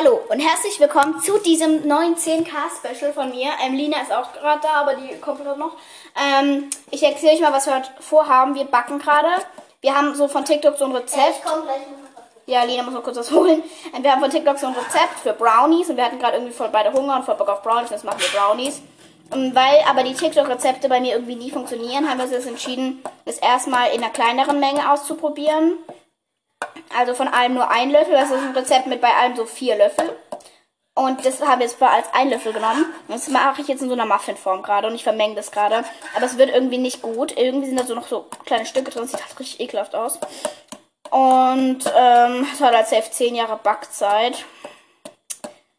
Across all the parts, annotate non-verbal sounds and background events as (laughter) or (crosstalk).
Hallo und herzlich willkommen zu diesem neuen 10K-Special von mir. Ähm, Lina ist auch gerade da, aber die kommt gerade noch. Ähm, ich erzähle euch mal, was wir heute vorhaben. Wir backen gerade. Wir haben so von TikTok so ein Rezept. Noch. Ja, Lina muss noch kurz was holen. Ähm, wir haben von TikTok so ein Rezept für Brownies und wir hatten gerade irgendwie voll beide Hunger und voll Bock auf Brownies, jetzt machen wir Brownies. Ähm, weil aber die TikTok-Rezepte bei mir irgendwie nie funktionieren, haben wir uns jetzt entschieden, das erstmal in einer kleineren Menge auszuprobieren. Also von allem nur ein Löffel. Das ist ein Rezept mit bei allem so vier Löffel. Und das haben wir jetzt als ein Löffel genommen. Und das mache ich jetzt in so einer Muffinform gerade und ich vermenge das gerade. Aber es wird irgendwie nicht gut. Irgendwie sind da so noch so kleine Stücke drin. Sieht halt richtig ekelhaft aus. Und ähm, es hat halt safe 10 Jahre Backzeit.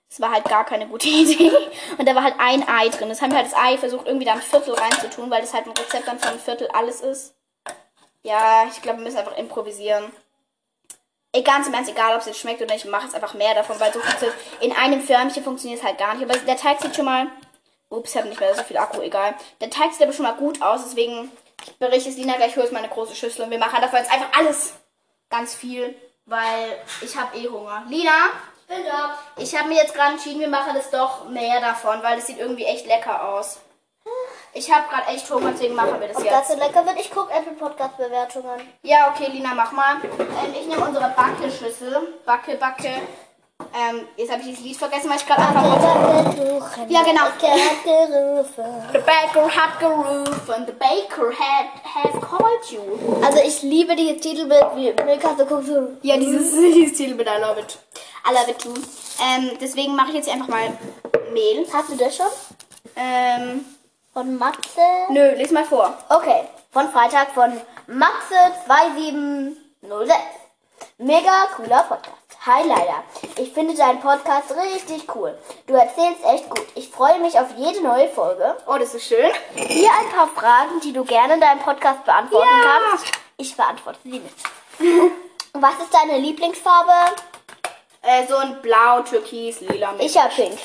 Das war halt gar keine gute (laughs) Idee. Und da war halt ein Ei drin. Das haben wir halt das Ei versucht, irgendwie da ein Viertel reinzutun, weil das halt ein Rezept dann von einem Viertel alles ist. Ja, ich glaube, wir müssen einfach improvisieren. Ganz im Ernst, egal ob es jetzt schmeckt oder nicht, ich mache jetzt einfach mehr davon, weil so viel in einem Förmchen funktioniert es halt gar nicht. Aber der Teig sieht schon mal. Ups, ich habe nicht mehr so viel Akku, egal. Der Teig sieht aber schon mal gut aus, deswegen berichte es Lina gleich, hol jetzt meine große Schüssel und wir machen davon jetzt einfach alles ganz viel, weil ich habe eh Hunger. Lina, Ich bin da. ich habe mir jetzt gerade entschieden, wir machen das doch mehr davon, weil das sieht irgendwie echt lecker aus. Ich habe gerade echt Hunger, deswegen machen wir das Ob jetzt. das so lecker wird, ich gucke Apple Podcast Bewertungen. Ja, okay, Lina, mach mal. Ähm, ich nehme unsere Backe-Schüssel. Backe, Backe. Ähm, jetzt habe ich das Lied vergessen, weil ich gerade anfangen wollte. Ja, genau. Der hat gerufen. The baker had gerufen, the baker had has called you. Also ich liebe dieses Titelbild, wie Milka so guckt so. Ja, dieses, (laughs) dieses Titelbild, I love it. I love it too. Ähm, deswegen mache ich jetzt einfach mal Mehl. Hast du das schon? Ähm, Von Matze? nö, les mal vor. Okay, von Freitag von Matze 2706. Mega cooler Podcast. Hi leider. Ich finde deinen Podcast richtig cool. Du erzählst echt gut. Ich freue mich auf jede neue Folge. Oh, das ist schön. Hier ein paar Fragen, die du gerne in deinem Podcast beantworten Ja. kannst. Ich beantworte sie nicht. (laughs) Was ist deine Lieblingsfarbe? Äh, so ein blau, türkis, lila. Ich hab pink.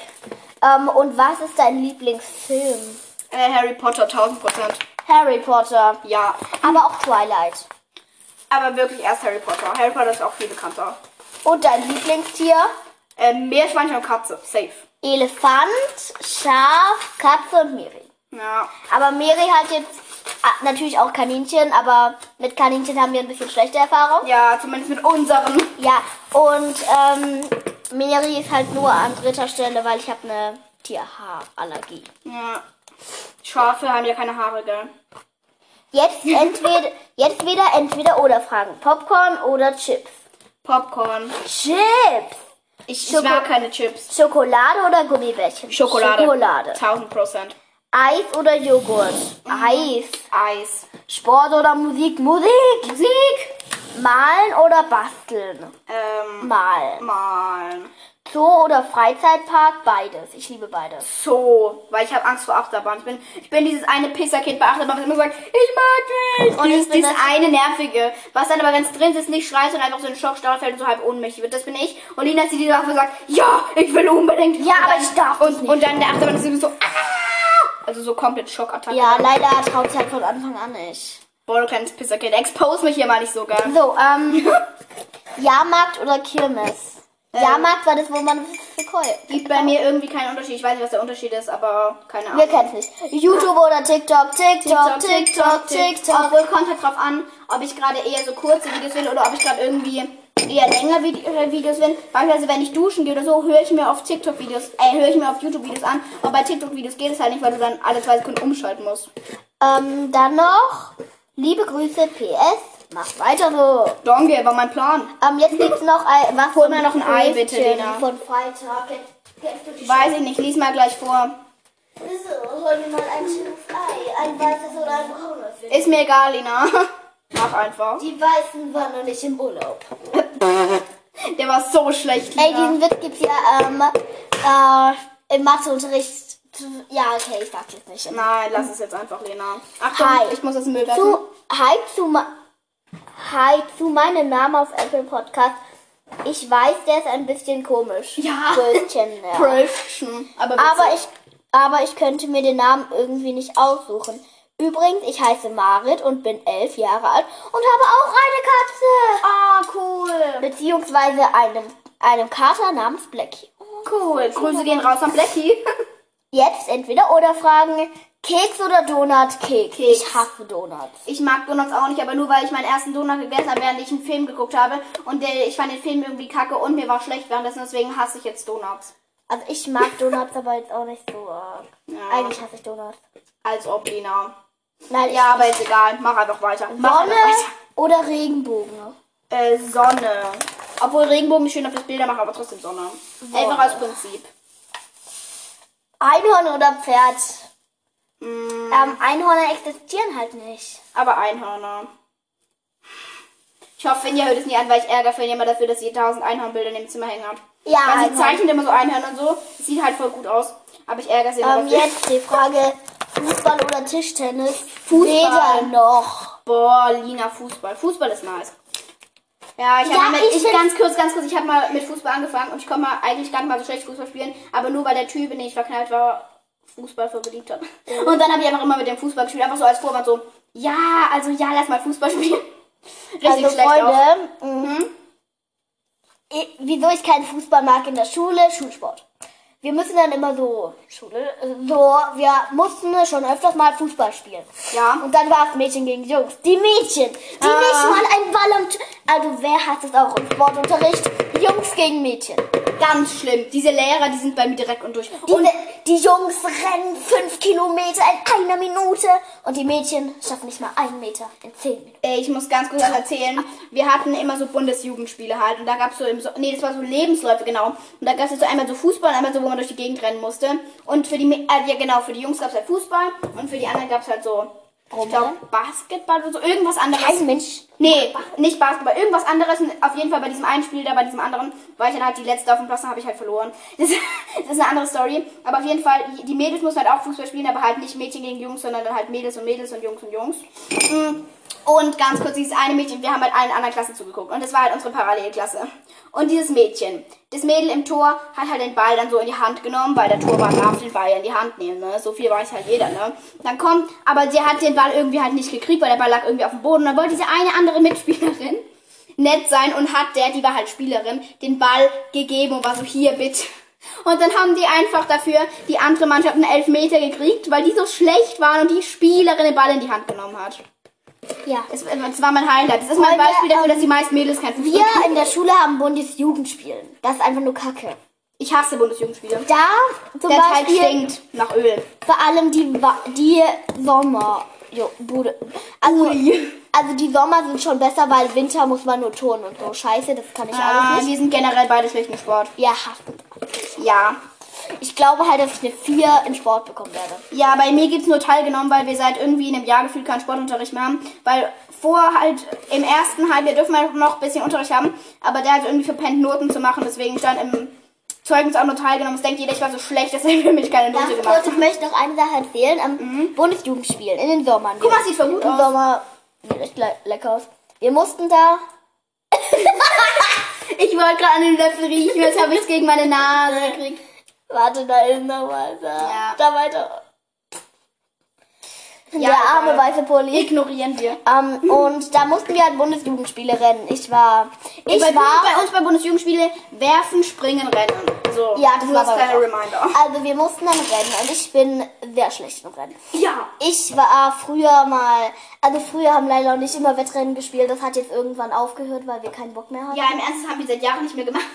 Ähm, und was ist dein Lieblingsfilm? Äh, Harry Potter, 1000 Prozent. Harry Potter. Ja. Aber auch Twilight. Aber wirklich erst Harry Potter. Harry Potter ist auch viel bekannter. Und dein Lieblingstier? Ähm, Meerschweinchen und Katze. Safe. Elefant, Schaf, Katze und Miri. Ja. Aber Miri hat jetzt ah, natürlich auch Kaninchen, aber mit Kaninchen haben wir ein bisschen schlechte Erfahrung. Ja, zumindest mit unseren. Ja, und ähm, Miri ist halt nur an dritter Stelle, weil ich habe eine Tierhaarallergie. Ja. Schafe haben ja keine Haare, gell? Jetzt entweder, jetzt wieder entweder oder Fragen. Popcorn oder Chips? Popcorn. Chips! Ich, ich Schoko- mag keine Chips. Schokolade oder Gummibärchen? Schokolade. Schokolade. 1000 Prozent. Eis oder Joghurt? Eis. Eis. Sport oder Musik? Musik. Musik. Malen oder basteln? Ähm, Malen. malen. Zoo oder Freizeitpark? Beides. Ich liebe beides. So, weil ich habe Angst vor Achterbahn. Ich bin, ich bin dieses eine Pisserkind bei Achterbahn, was immer sagt, ich mag nicht. Und dieses, bin dieses eine nervige, was dann aber, wenn es drin ist, nicht schreit und einfach so in Schockstarre fällt und so halb ohnmächtig wird. Das bin ich. Und Lina ist die, die dafür sagt, ja, ich will unbedingt. Ja, aber ich darf und, dich nicht. Und dann der Achterbahn ist so, ah! Also so komplett Schockattacke. Ja, leider traut sie halt von Anfang an nicht. Boah, du kleines Pisserkind, expose mich hier mal nicht so, gell? So, ähm, (laughs) Jahrmarkt oder Kirmes? Jahrmarkt war das, wo man verkauft. Gibt bei mir irgendwie keinen Unterschied. Ich weiß nicht, was der Unterschied ist, aber keine Ahnung. Wir kennen es nicht. YouTube oder TikTok? TikTok, TikTok, TikTok. Obwohl kommt halt drauf an, ob ich gerade eher so kurze Videos will oder ob ich gerade irgendwie eher längere Vide äh, Videos will. Beispielsweise, wenn ich duschen gehe oder so, höre ich mir auf TikTok Videos, äh, höre ich mir auf YouTube Videos an. Aber bei TikTok Videos geht es halt nicht, weil du dann alle zwei Sekunden umschalten musst. Ähm, dann noch, liebe Grüße, PS, mach weiter so. Danke, war mein Plan. Ähm, jetzt gibt's noch ein, was Hol mir noch ein Ei, bitte, Lena. Von Freitag. Kennst- Kennst du die Weiß ich nicht, lies mal gleich vor. So, hol mir mal ein schönes Ei. Ein weißes oder ein braunes. Ist mir egal, Lina. (laughs) Mach einfach. Die Weißen waren noch nicht im Urlaub. (laughs) Der war so schlecht, Ey, Lina. diesen Witz gibt's ja ähm, äh, im Matheunterricht. Zu- Ja, okay, ich sag's jetzt nicht. Nein, lass es jetzt einfach, Lena. Achtung, Hi. ich muss das Müll werfen. Zu, hi zu, ma- hi zu meinem Namen auf Apple Podcast. Ich weiß, der ist ein bisschen komisch. Ja. Brötchen, ja. (laughs) Brötchen. Aber, Aber ich, aber ich könnte mir den Namen irgendwie nicht aussuchen. Übrigens, ich heiße Marit und bin elf Jahre alt und habe auch eine Katze. Ah, cool. Beziehungsweise eine einem Kater namens Blackie. Cool. Grüße gehen raus an Blackie. (laughs) Jetzt entweder oder fragen, Keks oder Donut? Keks. Keks. Ich hasse Donuts. Ich mag Donuts auch nicht, aber nur weil ich meinen ersten Donut gegessen habe, während ich einen Film geguckt habe. Und der, ich fand den Film irgendwie kacke und mir war schlecht währenddessen, deswegen hasse ich jetzt Donuts. Also ich mag Donuts aber jetzt auch nicht so arg. Ja. Eigentlich hasse ich Donuts. Als ob, Lina. Nein, Ja, aber ist egal. Mach einfach weiter. Mach Sonne einfach weiter. oder Regenbogen? Äh, Sonne. Obwohl Regenbogen nicht schön auf das Bilder machen, aber trotzdem Sonne. Einfach als Prinzip. Einhorn oder Pferd? Mm, Ähm, Einhörner existieren halt nicht. aber Einhörner. Ich hoffe, Finja hört es nie an, weil ich Ärger Finja immer dafür, dass sie tausend Einhornbilder in dem Zimmer hängen hat. Ja, Weil sie Einhorn. zeichnet immer so Einhörner und so. Sieht halt voll gut aus. Aber ich ärgere sie immer Ähm, dafür. jetzt die Frage, Fußball oder Tischtennis? Fußball. Weder noch. Boah, Lina, Fußball. Fußball ist nice. Ja, ich Ja, habe mit, ich ich ganz kurz, ganz kurz, ich habe mal mit Fußball angefangen und ich komme mal eigentlich gar nicht mal so schlecht Fußball spielen, aber nur weil der Typ, in den ich verknallt war, Fußball voll geliebt hat. Und dann habe ich einfach immer mit dem Fußball gespielt, einfach so als Vorwand so, ja, also ja, lass mal Fußball spielen. (laughs) Richtig Also schlecht auch. Freunde, mh, ich, wieso ich keinen Fußball mag in der Schule? Schulsport. Wir müssen dann immer so, Schule, so, wir mussten schon öfters mal Fußball spielen. Ja. Und dann war es Mädchen gegen Jungs. Die Mädchen, die Ah. nicht mal einen Ball am, also wer hat es auch im Sportunterricht? Jungs gegen Mädchen. Ganz schlimm. Diese Lehrer, die sind bei mir direkt und durch. Die, Und die Jungs rennen fünf Kilometer in einer Minute und die Mädchen schaffen nicht mal einen Meter in zehn Minuten. Ich muss ganz kurz erzählen. Wir hatten immer so Bundesjugendspiele halt. Und da gab es so im so Nee, das war so Lebensläufe, genau. Und da gab es so einmal so Fußball und einmal so, wo man durch die Gegend rennen musste. Und für die äh, ja genau, für die Jungs gab es halt Fußball und für die anderen gab es halt so. Ich glaube Basketball oder so, irgendwas anderes. Kein Mensch. Nee, nicht Basketball, irgendwas anderes. Auf jeden Fall bei diesem einen Spiel da, bei diesem anderen, war ich dann halt die letzte auf dem Platz, dann habe ich halt verloren. (laughs) Das, das ist eine andere Story. Aber auf jeden Fall, die Mädels mussten halt auch Fußball spielen, aber halt nicht Mädchen gegen Jungs, sondern dann halt Mädels und Mädels und Jungs und Jungs. Mm. Und ganz kurz, dieses eine Mädchen, wir haben halt allen anderen Klassen zugeguckt. Und das war halt unsere Parallelklasse. Und dieses Mädchen, das Mädel im Tor hat halt den Ball dann so in die Hand genommen, weil der Torwart darf den Ball ja in die Hand nehmen, ne? So viel weiß halt jeder, ne? Dann kommt, aber sie hat den Ball irgendwie halt nicht gekriegt, weil der Ball lag irgendwie auf dem Boden. Und dann wollte diese eine andere Mitspielerin nett sein und hat der, die war halt Spielerin, den Ball gegeben und war so, hier bitte. Und dann haben die einfach dafür die andere Mannschaft einen Elfmeter gekriegt, weil die so schlecht waren und die Spielerin den Ball in die Hand genommen hat. Ja. Das, das war mein Highlight. Das ist mein Freunde, Beispiel dafür, ähm, dass die meisten Mädels kein Fußball Wir in der Schule haben Bundesjugendspielen. Das ist einfach nur Kacke. Ich hasse Bundesjugendspiele. Da zum Der Teig Beispiel stinkt nach Öl. vor allem die, die Sommer. Jo, Bude. Also, also die Sommer sind schon besser, weil Winter muss man nur turnen und so. Scheiße, das kann ich Ah, alles nicht. wir sind generell beide schlecht im Sport. Ja. Ja. Ich glaube halt, dass ich eine 4 in Sport bekommen werde. Ja, bei mir gibt's nur teilgenommen, weil wir seit irgendwie einem Jahr gefühlt keinen Sportunterricht mehr haben. Weil vor halt im ersten Halbjahr dürfen wir noch ein bisschen Unterricht haben, aber der hat irgendwie verpennt, Noten zu machen, deswegen stand im Zeugnis auch nur teilgenommen. Es denkt jeder, ich war so schlecht, deswegen (laughs) für mich keine Note Ganz gemacht. kurz, ich möchte noch eine Sache erzählen. Am Bundesjugendspielen in den Sommern. Guck mal, sieht voll gut Im aus. Sommer sieht echt le lecker aus. Wir mussten da (laughs) Ich wollte gerade an den Löffel riechen, jetzt habe ich gegen meine Nase gekriegt. Warte, da ist noch was. Da, Ja. da weiter. Ja, der arme weiße Pulli. Ignorieren wir. Ähm, und da mussten wir halt Bundesjugendspiele rennen. Ich war. Ich bei, war. bei uns bei Bundesjugendspiele werfen, springen, rennen. So, Ja, das war uns Reminder. Also wir mussten dann rennen und ich bin sehr schlecht im Rennen. Ja. Ich war früher mal, also früher haben Leila und ich immer Wettrennen gespielt. Das hat jetzt irgendwann aufgehört, weil wir keinen Bock mehr hatten. Ja, im Ernst, das haben wir seit Jahren nicht mehr gemacht.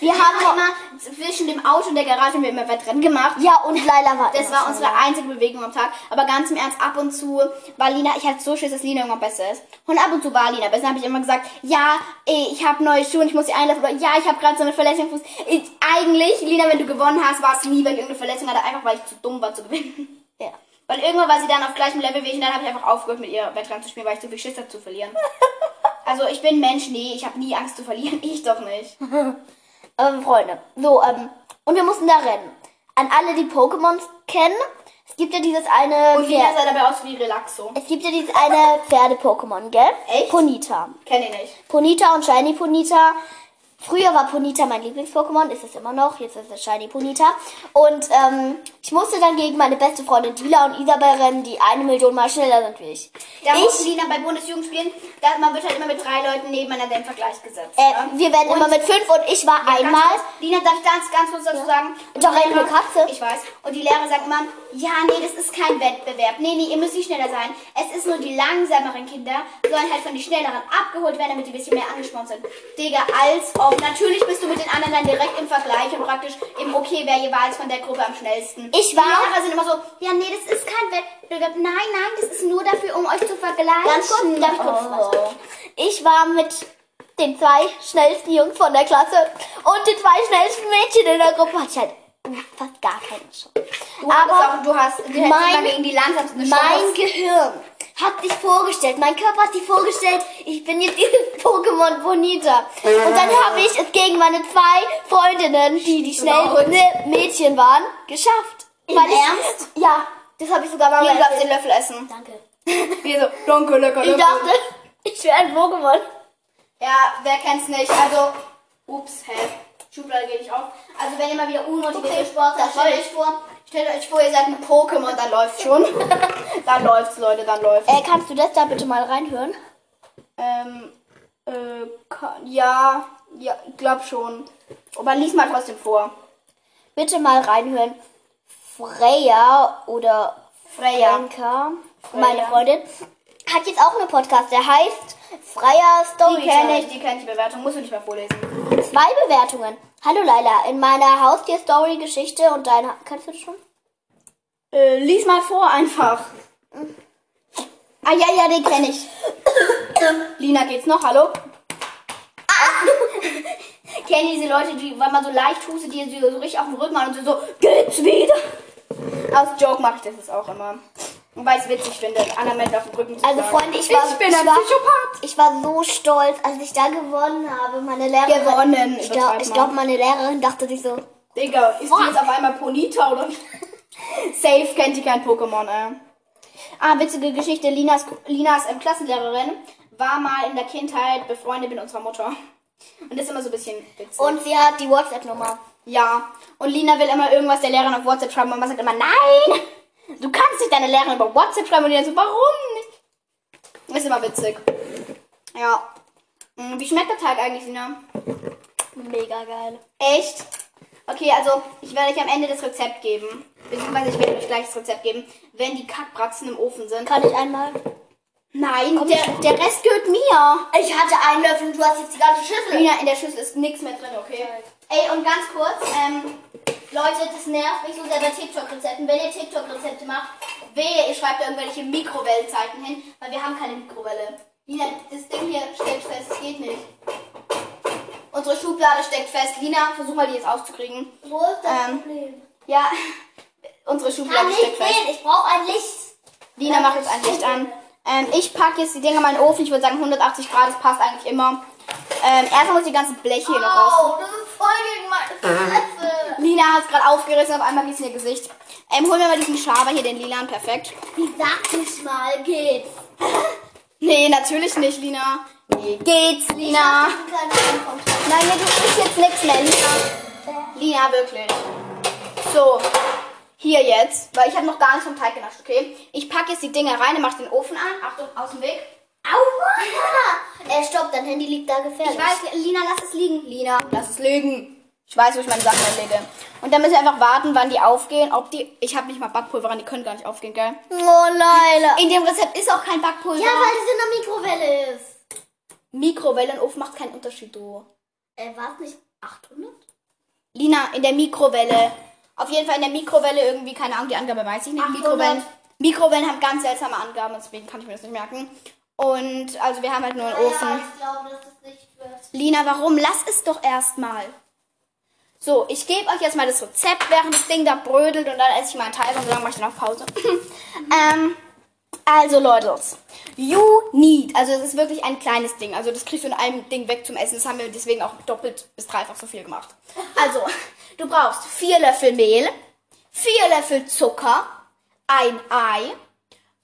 Wir haben immer zwischen dem Auto und der Garage haben wir immer Wettrennen gemacht. ja und Leila war Das war unsere einzige Bewegung am Tag. Aber ganz im Ernst, ab und zu war Lina, ich hatte so Schiss, dass Lina irgendwann besser ist. Und ab und zu war Lina besser. Dann habe ich immer gesagt, ja, ey, ich habe neue Schuhe und ich muss sie einlaufen. Oder ja, ich habe gerade so eine Verletzung im Fuß. Ich, eigentlich, Lina, wenn du gewonnen hast, war es nie, weil ich irgendeine Verletzung hatte. Einfach, weil ich zu dumm war zu gewinnen. Ja. Weil irgendwann war sie dann auf gleichem Level wie ich und dann habe ich einfach aufgehört, mit ihr Wettrennen zu spielen, weil ich zu viel Schiss hatte zu verlieren. (laughs) Also ich bin Mensch, nee, ich habe nie Angst zu verlieren. (laughs) Ich doch nicht. (laughs) Aber Freunde, so, ähm, und wir mussten da rennen. An alle, die Pokémon kennen, es gibt ja dieses eine Und Pferd. sah dabei aus wie Relaxo. Es gibt ja dieses eine Pferde-Pokémon, gell? Echt? Ponita. Kenn ich nicht. Ponita und Shiny Ponita Früher war Ponita mein Lieblings-Pokémon, ist es immer noch. Jetzt ist es Shiny Ponita. Und ähm, ich musste dann gegen meine beste Freundin Dila und Isabel rennen, die eine Million mal schneller sind wie ich. Da muss ich Lina bei Bundesjugendspielen, da, man wird halt immer mit drei Leuten nebeneinander im Vergleich gesetzt. äh, ne? wir werden immer mit fünf und ich war Ganz einmal. kurz, Lina, darf ich ganz, ganz kurz dazu sagen? Und Doch, eine Katze. Ich weiß. Und die Lehrer sagen immer, ja, nee, das ist kein Wettbewerb. Nee, nee, ihr müsst nicht schneller sein. Es ist nur die langsameren Kinder, sollen halt von den schnelleren abgeholt werden, damit die ein bisschen mehr angespornt sind. Digga, als ob. Natürlich bist du mit den anderen dann direkt im Vergleich und praktisch im Okay, wer jeweils von der Gruppe am schnellsten. Ich war- Die Lehrer sind immer so, ja, nee, das ist kein Wettbewerb. Nein, nein, das ist nur dafür, um euch zu vergleichen. Ganz kurz, Darf ich kurz was oh. Ich war mit den zwei schnellsten Jungs von der Klasse und den zwei schnellsten Mädchen in der Gruppe hatte ich halt fast gar keine Chance. Du hast Aber auch, du hast du mein- gegen die langsamsten eine Mein Chance. Gehirn hat sich vorgestellt, mein Körper hat sich vorgestellt, ich bin jetzt (laughs) dieses Pokémon Bonita. Und dann habe ich es gegen meine zwei Freundinnen, die die schnellsten Mädchen waren, geschafft. Im Weil ich, Ernst? Ja, das habe ich sogar mal Hier, darfst den. Löffel essen. Danke. (laughs) Hier so, danke, lecker Ich Löffel. dachte, ich wäre ein Pokémon. Ja, wer kennt's nicht? Also, ups, hä? Schublade geht nicht auf. Also, wenn ihr mal wieder unmotivierte Okay, Sportler, stellt euch vor, stellt euch vor, ihr seid ein Pokémon, dann läuft's schon. (laughs) dann läuft's, Leute, dann läuft's. Äh, kannst du das da bitte mal reinhören? Ähm, äh, kann, ja, ja, ich glaub schon. Aber lies mal trotzdem vor. Bitte mal reinhören. Freya oder Freya. Franka, meine Freundin, hat jetzt auch einen Podcast, der heißt Freier Die Story. kenne ich, die kenne ich, die Bewertung. Musst du nicht mehr vorlesen. Zwei Bewertungen. Hallo Laila, in meiner Haustier-Story-Geschichte und deiner. Kannst du das schon? Äh, lies mal vor einfach. Ah, ja, ja, den kenne ich. Lina, geht's noch? Hallo? (laughs) Kennen diese Leute, die, weil man so leicht hustet, die so, so richtig auf den Rücken machen und so, so, geht's wieder? Aus Joke mache ich das jetzt auch immer. Weil ich es witzig finde, anderen Menschen auf den Rücken zu Also. Freunde, ich war, ich bin ein war, Psychopath. ich war so stolz, als ich da gewonnen habe. Meine Lehrerin. Gewonnen, Ich glaube, glaub, meine Lehrerin dachte sich so. Digga, ist die jetzt auf einmal Ponita oder? Safe kennt die kein Pokémon, ey. Ah, witzige Geschichte. Linas, Linas ähm, Klassenlehrerin war mal in der Kindheit befreundet mit unserer Mutter. Und das ist immer so ein bisschen witzig. Und sie hat die WhatsApp-Nummer. ja. Und Lina will immer irgendwas der Lehrerin auf WhatsApp schreiben. Und Mama sagt immer, nein! Du kannst nicht deine Lehrerin über WhatsApp schreiben. Und die dann so, warum nicht? Ist immer witzig. Ja. Hm, Wie schmeckt der Teig eigentlich, Lina? Mega geil. Echt? Okay, also ich werde euch am Ende das Rezept geben. Beziehungsweise ich werde euch gleich das Rezept geben, wenn die Kackbratzen im Ofen sind. Kann ich einmal? Nein, der, der Rest gehört mir. Ich hatte einen Löffel und du hast jetzt die ganze Schüssel. Lina, in der Schüssel ist nichts mehr drin, okay? Ey, und ganz kurz, ähm, Leute, das nervt mich so sehr bei TikTok-Rezepten. Wenn ihr TikTok-Rezepte macht, wehe, ihr schreibt da irgendwelche Mikrowellenzeiten hin, weil wir haben keine Mikrowelle. Lina, das Ding hier steckt fest, das geht nicht. Unsere Schublade steckt fest. Lina, versuch mal die jetzt aufzukriegen. Wo ist das Ähm, Problem? Ja, (laughs) unsere Kann Schublade nicht steckt fest. sehen, ich brauche ein Licht. Lina macht jetzt ein Licht an. Ähm, ich packe jetzt die Dinger mal in den Ofen. Ich würde sagen 180 Grad, das passt eigentlich immer. Ähm, erstmal muss ich die ganzen Bleche hier noch raus. Voll gegen meine Fresse. Lina hat es gerade aufgerissen, auf einmal gießt in ihr Gesicht. Ähm, holen wir mal diesen Schaber hier, den Lilan, perfekt. Wie sag ich mal, geht's? Nee, natürlich nicht, Lina. Nee, geht's, Lina. Nein, nee, du isst jetzt nichts mehr, Lina. Lina, wirklich. So, hier jetzt, weil ich habe noch gar nichts vom Teig genascht, okay? Ich packe jetzt die Dinger rein, mach den Ofen an. Achtung, aus dem Weg. Aua! (laughs) Äh, stopp, dein Handy liegt da gefährlich. Ich weiß, Lina, lass es liegen. Lina, lass es liegen. Ich weiß, wo ich meine Sachen hinlege. Und dann müssen wir einfach warten, wann die aufgehen. Ob die. Ich habe nicht mal Backpulver ran, die können gar nicht aufgehen, gell? Oh, Leila. In dem Rezept ist auch kein Backpulver. Ja, weil es in der Mikrowelle ist. Mikrowellenofen macht keinen Unterschied, du. Äh, war es nicht 800? Lina, in der Mikrowelle. Auf jeden Fall in der Mikrowelle irgendwie, keine Ahnung, die Angabe weiß ich nicht. 800. Mikrowellen, Mikrowellen haben ganz seltsame Angaben, deswegen kann ich mir das nicht merken. Und also wir haben halt nur einen Ofen. Ja, ich glaube, dass es nicht wird. Lina, warum? Lass es doch erstmal. So, ich gebe euch jetzt mal das Rezept, während das Ding da brödelt und dann esse ich mal einen Teil und so lange mache ich dann auf Pause. (laughs) ähm, also Leute, you need, also es ist wirklich ein kleines Ding, also das kriegst du in einem Ding weg zum Essen, das haben wir deswegen auch doppelt bis dreifach so viel gemacht. (laughs) Also, du brauchst vier Löffel Mehl, vier Löffel Zucker, ein Ei,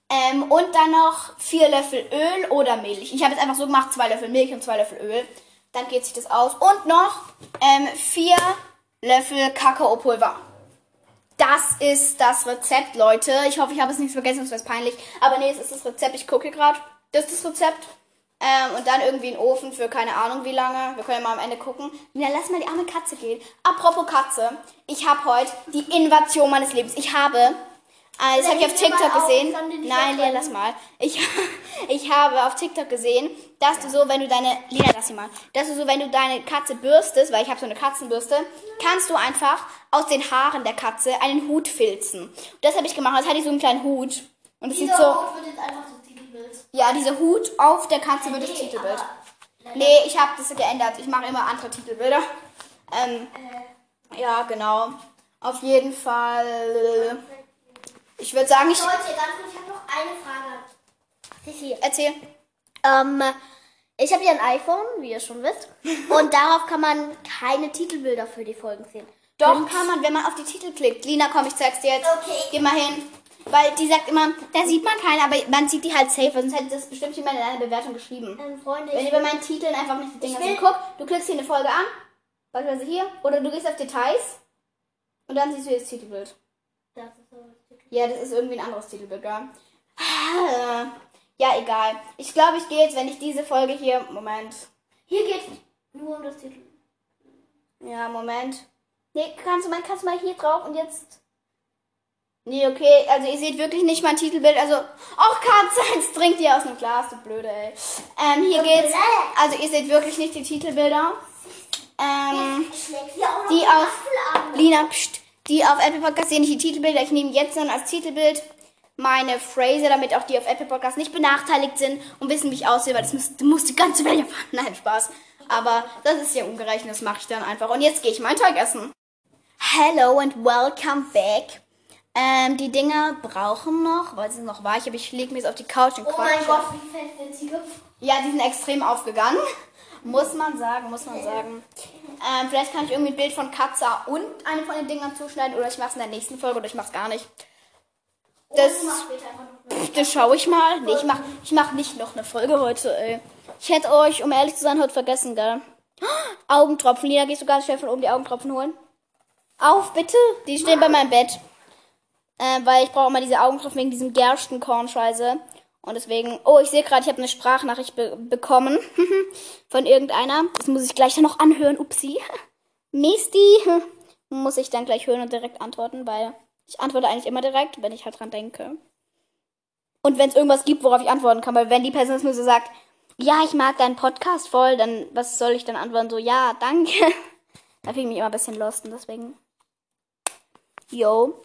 ähm, und dann noch vier Löffel Öl oder Milch. Ich habe jetzt einfach so gemacht, zwei Löffel Milch und zwei Löffel Öl. Dann geht sich das aus. Und noch ähm, vier Löffel Kakaopulver. Das ist das Rezept, Leute. Ich hoffe, ich habe es nicht vergessen, sonst wäre es peinlich. Aber nee, es ist das Rezept. Ich gucke gerade. Das ist das Rezept. Ähm, und dann irgendwie einen Ofen für keine Ahnung wie lange. Wir können ja mal am Ende gucken. Ja, lass mal die arme Katze gehen. Apropos Katze. Ich habe heute die Innovation meines Lebens. Ich habe, äh, das habe ich auf TikTok gesehen. Nein, wegrennen? lass mal. Ich, (laughs) ich habe auf TikTok gesehen, dass du so, wenn du deine, Lina, lass sie mal, dass du so, wenn du deine Katze bürstest, weil ich habe so eine Katzenbürste, kannst du einfach aus den Haaren der Katze einen Hut filzen. Und das habe ich gemacht. Jetzt hatte ich so einen kleinen Hut. Und es sieht so, Rot wird jetzt einfach das Titelbild. ja, dieser Hut auf der Katze wird das Titelbild. Nee, ich habe das geändert. Ich mache immer andere Titelbilder. Ähm, Äh, ja, genau. Auf jeden Fall. Ich würde sagen, ich Leute, ganz kurz, ich habe noch eine Frage. Sissi, erzähl. ähm, ich habe ja ein iPhone, wie ihr schon wisst. (laughs) Und darauf kann man keine Titelbilder für die Folgen sehen. Doch kann man, wenn man auf die Titel klickt. Lina, komm, ich zeig's dir jetzt. Okay. Geh mal hin. Weil die sagt immer, da sieht man keine, aber man sieht die halt safe, sonst hätte das bestimmt jemand in einer Bewertung geschrieben. Ähm, Freunde, Wenn ich bei meinen Titeln einfach nicht die Dinger sehen. Guck, du klickst hier eine Folge an, beispielsweise hier, oder du gehst auf Details und dann siehst du hier das Titelbild. das ist so. Ja, das ist irgendwie ein anderes Titelbild, gell? Ah, Ja, egal. Ich glaube, ich gehe jetzt, wenn ich diese Folge hier. Moment. Hier geht nur um das Titel. Ja, Moment. Nee, kannst du mal, kannst du mal hier drauf und jetzt. Nee, okay. Also, ihr seht wirklich nicht mein Titelbild. Also, auch Katze, (laughs) jetzt trinkt ihr aus einem Glas, du Blöde, ey. Ähm, hier geht's. Also, ihr seht wirklich nicht die Titelbilder. Ähm. Die auf. Lina, pst, die auf Apple Podcast sehen nicht die Titelbilder. Ich nehme jetzt dann als Titelbild meine Phrase, damit auch die auf Apple Podcast nicht benachteiligt sind und wissen, wie ich aussehe, weil das muss, muss die ganze Welt erfahren. (laughs) Nein, Spaß. Aber das ist ja ungerechnet, das mache ich dann einfach. Und jetzt gehe ich meinen Tag essen. Hello and welcome back. Ähm, die Dinger brauchen noch, weil sie sind noch weich, aber ich lege mir jetzt auf die Couch und Oh mein quatsche. Gott, wie fett sind sie. Ja, die sind extrem aufgegangen. Muss man sagen, muss man sagen. Ähm, vielleicht kann ich irgendwie ein Bild von Katza und eine von den Dingern zuschneiden oder ich mache es in der nächsten Folge oder ich mache es gar nicht. Das, eine- das schaue ich mal. Nee, ich mach, ich mach nicht noch eine Folge heute, ey. Ich hätte euch, um ehrlich zu sein, heute vergessen, gell? (gasps) Augentropfen. Lina, gehst du ganz schnell von oben die Augentropfen holen? Auf, bitte. Die stehen bei meinem Bett. Äh, weil ich brauche immer diese Augentropfen wegen diesem Gerstenkorn-Scheiße. Und deswegen, oh, ich sehe gerade, ich habe eine Sprachnachricht be bekommen (laughs) von irgendeiner. Das muss ich gleich dann noch anhören. Upsi. (laughs) Misty. (laughs) Muss ich dann gleich hören und direkt antworten, weil ich antworte eigentlich immer direkt, wenn ich halt dran denke. Und wenn es irgendwas gibt, worauf ich antworten kann, weil wenn die Person nur so sagt, ja, ich mag deinen Podcast voll, dann was soll ich dann antworten? So, ja, danke. Da fühle ich mich immer ein bisschen lost und deswegen. Yo.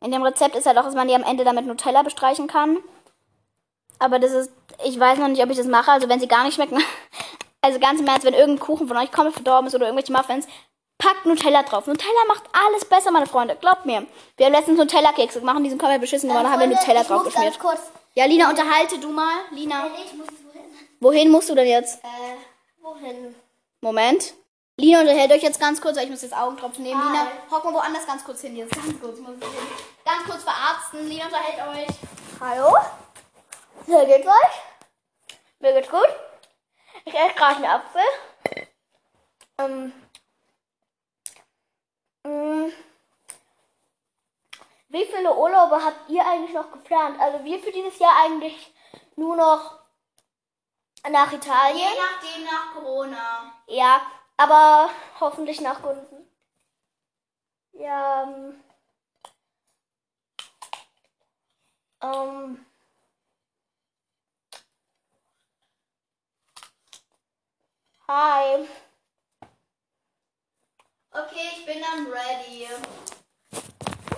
In dem Rezept ist halt auch, dass man die am Ende damit Nutella bestreichen kann. Aber das ist, ich weiß noch nicht, ob ich das mache. Also wenn sie gar nicht schmecken. (laughs) Also ganz im Ernst, wenn irgendein Kuchen von euch komplett verdorben ist oder irgendwelche Muffins, packt Nutella drauf. Nutella macht alles besser, meine Freunde. Glaubt mir. Wir haben letztens Nutella-Kekse gemacht, die sind komplett beschissen geworden. Da haben wir Nutella drauf geschmiert. Ja, Lina, unterhalte du mal. Lina, wohin? wohin musst du denn jetzt? Äh, wohin? Moment. Lina unterhält euch jetzt ganz kurz, weil ich muss jetzt Augentropfen nehmen. Hi. Lina, hock mal woanders ganz kurz hin. Jetzt ganz kurz. Ich muss ganz kurz verarzten. Lina unterhält euch. Hallo? Wie geht's euch? Mir geht's gut. Ich esse gerade einen Apfel. Ähm. mm. Wie viele Urlaube habt ihr eigentlich noch geplant? Also wir für dieses Jahr eigentlich nur noch nach Italien. nachdem nach Corona. Ja, aber hoffentlich nach Kunden. Ja. Ähm, ähm, hi. Okay, ich bin dann ready.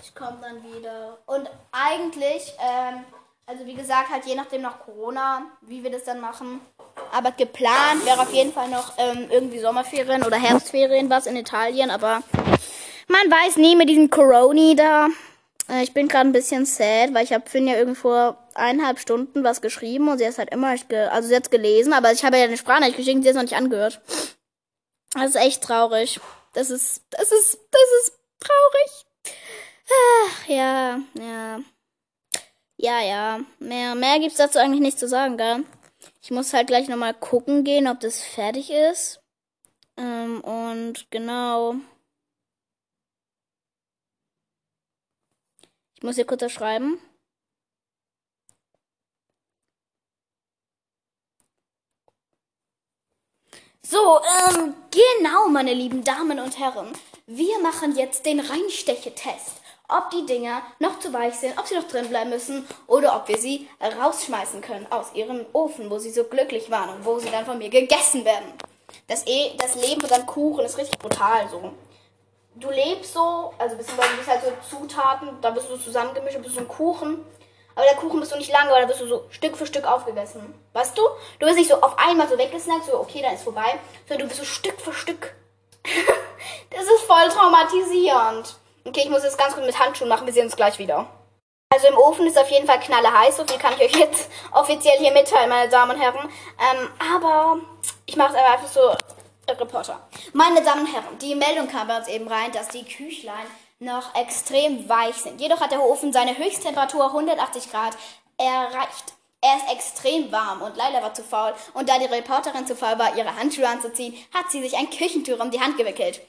Ich komme dann wieder. Und eigentlich, ähm, also wie gesagt, halt je nachdem nach Corona, wie wir das dann machen. Aber geplant wäre auf jeden Fall noch ähm, irgendwie Sommerferien oder Herbstferien was in Italien. Aber man weiß nie mit diesem Coroni da. Äh, ich bin gerade ein bisschen sad, weil ich habe Finn ja irgendwo eineinhalb Stunden was geschrieben und sie hat halt immer nicht, also sie hat gelesen, aber ich habe ja eine Sprachnachricht geschickt sie hat noch nicht angehört. Das ist echt traurig. Das ist, das ist, das ist traurig. Ach, ja, ja. Ja, ja. Mehr, mehr gibt's dazu eigentlich nicht zu sagen, gell? Ich muss halt gleich nochmal gucken gehen, ob das fertig ist. Ähm, und genau. Ich muss hier kurz was schreiben. So, ähm, genau, meine lieben Damen und Herren. Wir machen jetzt den Reinstechetest. Ob die Dinger noch zu weich sind, ob sie noch drin bleiben müssen oder ob wir sie rausschmeißen können aus ihrem Ofen, wo sie so glücklich waren und wo sie dann von mir gegessen werden. Das, e das Leben von einem Kuchen ist richtig brutal so. Du lebst so, also beziehungsweise du bist halt so Zutaten, da bist du zusammengemischt, du bist so ein Kuchen aber der Kuchen bist du nicht lange, weil da bist du so Stück für Stück aufgegessen. Weißt du? Du bist nicht so auf einmal so weggesnackt, so okay, dann ist vorbei, sondern du bist so Stück für Stück. (laughs) das ist voll traumatisierend. Okay, ich muss jetzt ganz kurz mit Handschuhen machen, wir sehen uns gleich wieder. Also im Ofen ist auf jeden Fall knalle heiß, so viel kann ich euch jetzt (laughs) offiziell hier mitteilen, meine Damen und Herren. Ähm, aber ich mache es einfach so Reporter. Meine Damen und Herren, die Meldung kam bei uns eben rein, dass die Küchlein noch extrem weich sind. Jedoch hat der Ofen seine Höchsttemperatur 180 Grad erreicht. Er ist extrem warm und Leila war zu faul. Und da die Reporterin zu faul war, ihre Handschuhe anzuziehen, hat sie sich ein Küchentuch um die Hand gewickelt.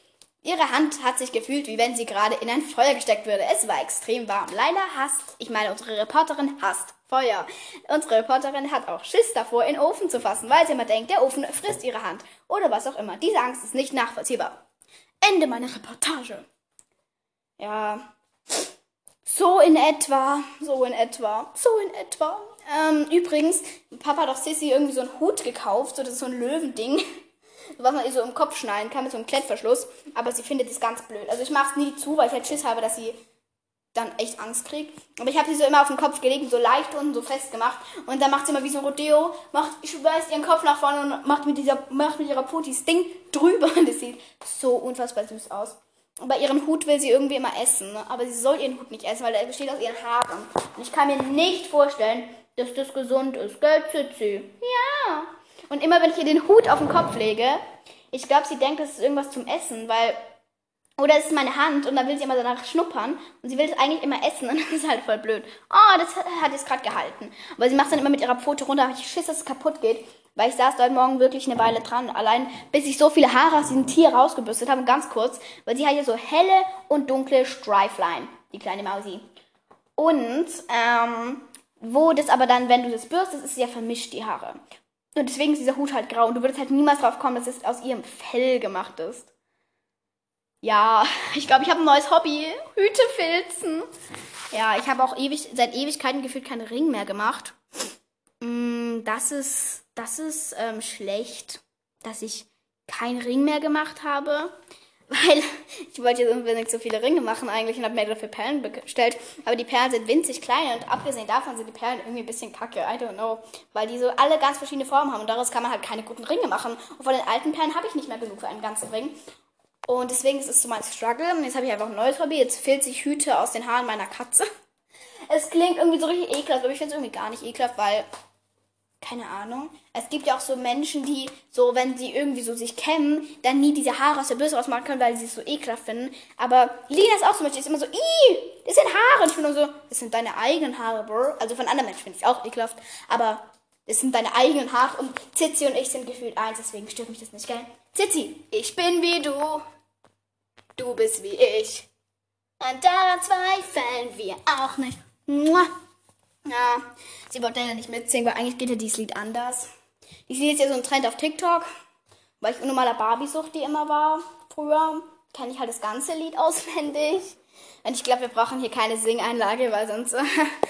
Ihre Hand hat sich gefühlt, wie wenn sie gerade in ein Feuer gesteckt würde. Es war extrem warm. Leila hasst, ich meine, unsere Reporterin hasst Feuer. Unsere Reporterin hat auch Schiss davor, in den Ofen zu fassen, weil sie immer denkt, der Ofen frisst ihre Hand. Oder was auch immer. Diese Angst ist nicht nachvollziehbar. Ende meiner Reportage. Ja, so in etwa, so in etwa, so in etwa. Ähm, übrigens, Papa hat auch Sissy irgendwie so einen Hut gekauft, so das ist so ein Löwending, was man ihr so im Kopf schneiden kann mit so einem Klettverschluss. Aber sie findet es ganz blöd. Also ich mache es nie zu, weil ich halt Schiss habe, dass sie dann echt Angst kriegt. Aber ich habe sie so immer auf den Kopf gelegt, so leicht unten so festgemacht. Und dann macht sie immer wie so ein Rodeo, macht, schmeißt ihren Kopf nach vorne und macht mit, dieser, macht mit ihrer Putis Ding drüber. (laughs) Und das sieht so unfassbar süß aus. Und bei ihrem Hut will sie irgendwie immer essen. Ne? Aber sie soll ihren Hut nicht essen, weil er besteht aus ihren Haaren. Und ich kann mir nicht vorstellen, dass das gesund ist. Gell, Zizi? Ja. Und immer wenn ich ihr den Hut auf den Kopf lege, ich glaube, sie denkt, das ist irgendwas zum Essen, weil. Oder es ist meine Hand und dann will sie immer danach schnuppern und sie will es eigentlich immer essen (laughs) und das ist halt voll blöd. Oh, das hat jetzt gerade gehalten. Aber sie macht es dann immer mit ihrer Pfote runter, habe ich Schiss, dass es kaputt geht. Weil ich saß heute Morgen wirklich eine Weile dran. Allein bis ich so viele Haare aus diesem Tier rausgebürstet habe, ganz kurz. Weil sie hat ja so helle und dunkle Streiflein, die kleine Mausi. Und, ähm, wo das aber dann, wenn du das bürstest, ist es ja vermischt, die Haare. Und deswegen ist dieser Hut halt grau. Und du würdest halt niemals drauf kommen, dass es aus ihrem Fell gemacht ist. Ja, (laughs) ich glaube, ich habe ein neues Hobby. Hütefilzen. Ja, ich habe auch ewig, seit Ewigkeiten gefühlt keinen Ring mehr gemacht. Mm, das ist das ist ähm, schlecht, dass ich keinen Ring mehr gemacht habe. Weil ich wollte jetzt unbedingt so viele Ringe machen eigentlich und habe mir dafür Perlen bestellt. Aber die Perlen sind winzig klein und abgesehen davon sind die Perlen irgendwie ein bisschen kacke. I don't know. Weil die so alle ganz verschiedene Formen haben und daraus kann man halt keine guten Ringe machen. Und von den alten Perlen habe ich nicht mehr genug für einen ganzen Ring. Und deswegen ist es so mein Struggle. Und jetzt habe ich einfach ein neues Hobby. Jetzt fehlt sich Hüte aus den Haaren meiner Katze. Es klingt irgendwie so richtig ekelhaft, aber ich finde es irgendwie gar nicht ekelhaft, weil keine Ahnung. Es gibt ja auch so Menschen, die so, wenn sie irgendwie so sich kämmen, dann nie diese Haare aus der Bürste rausmachen können, weil sie es so ekelhaft finden. Aber Lina ist auch so, die ist immer so, ih, das sind Haare. Und ich bin nur so, das sind deine eigenen Haare, Bro. Also von anderen Menschen finde ich auch ekelhaft. Aber das sind deine eigenen Haare. Und Zizi und ich sind gefühlt eins, deswegen stört mich das nicht, gell? Zizi, ich bin wie du. Du bist wie ich. Und daran zweifeln wir auch nicht. Mua. Ja, sie wollte ja nicht mitsingen, weil eigentlich geht ja dieses Lied anders. Ich sehe jetzt ja so einen Trend auf TikTok, weil ich unnormaler Barbie-Sucht, die immer war früher, kenne ich halt das ganze Lied (laughs) auswendig. Und ich glaube, wir brauchen hier keine Singeinlage, weil sonst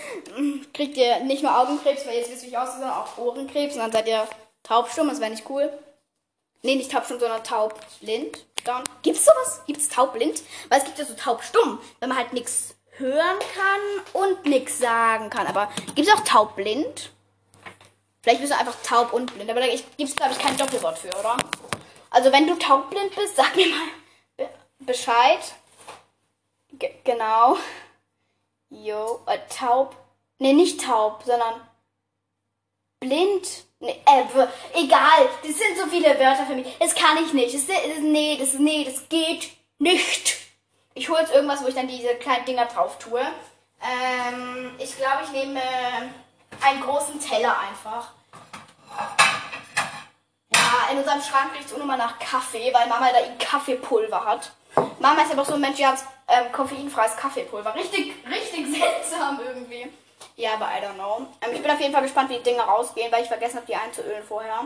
(laughs) kriegt ihr nicht nur Augenkrebs, weil jetzt wisst ihr, wie ich aussehe, sondern auch Ohrenkrebs. Und dann seid ihr taubstumm, das wäre nicht cool. Nee, nicht taubstumm, sondern taubblind. Dann. Gibt's sowas? Gibt's taubblind? Weil es gibt ja so taubstumm, wenn man halt nichts hören kann und nichts sagen kann. Aber gibt es auch taubblind? Vielleicht bist du einfach taub und blind. Aber da gibt es, glaube ich, kein Doppelwort für, oder? Also, wenn du taubblind bist, (laughs) sag mir mal be Bescheid. G genau. Jo, äh, taub. Nee, nicht taub, sondern blind. Nee, äh, egal. Das sind so viele Wörter für mich. Das kann ich nicht. Das, das, nee, das, nee, das geht nicht. Ich hole jetzt irgendwas, wo ich dann diese kleinen Dinger drauf tue. Ähm, ich glaube, ich nehme einen großen Teller einfach. Ja, in unserem Schrank riecht es unnormal nach Kaffee, weil Mama da ihr Kaffeepulver hat. Mama ist aber so ein Mensch, die hat ähm, koffeinfreies Kaffeepulver. Richtig, richtig seltsam irgendwie. Ja, aber I don't know. Ähm, ich bin auf jeden Fall gespannt, wie die Dinge rausgehen, weil ich vergessen habe, die einzuölen vorher.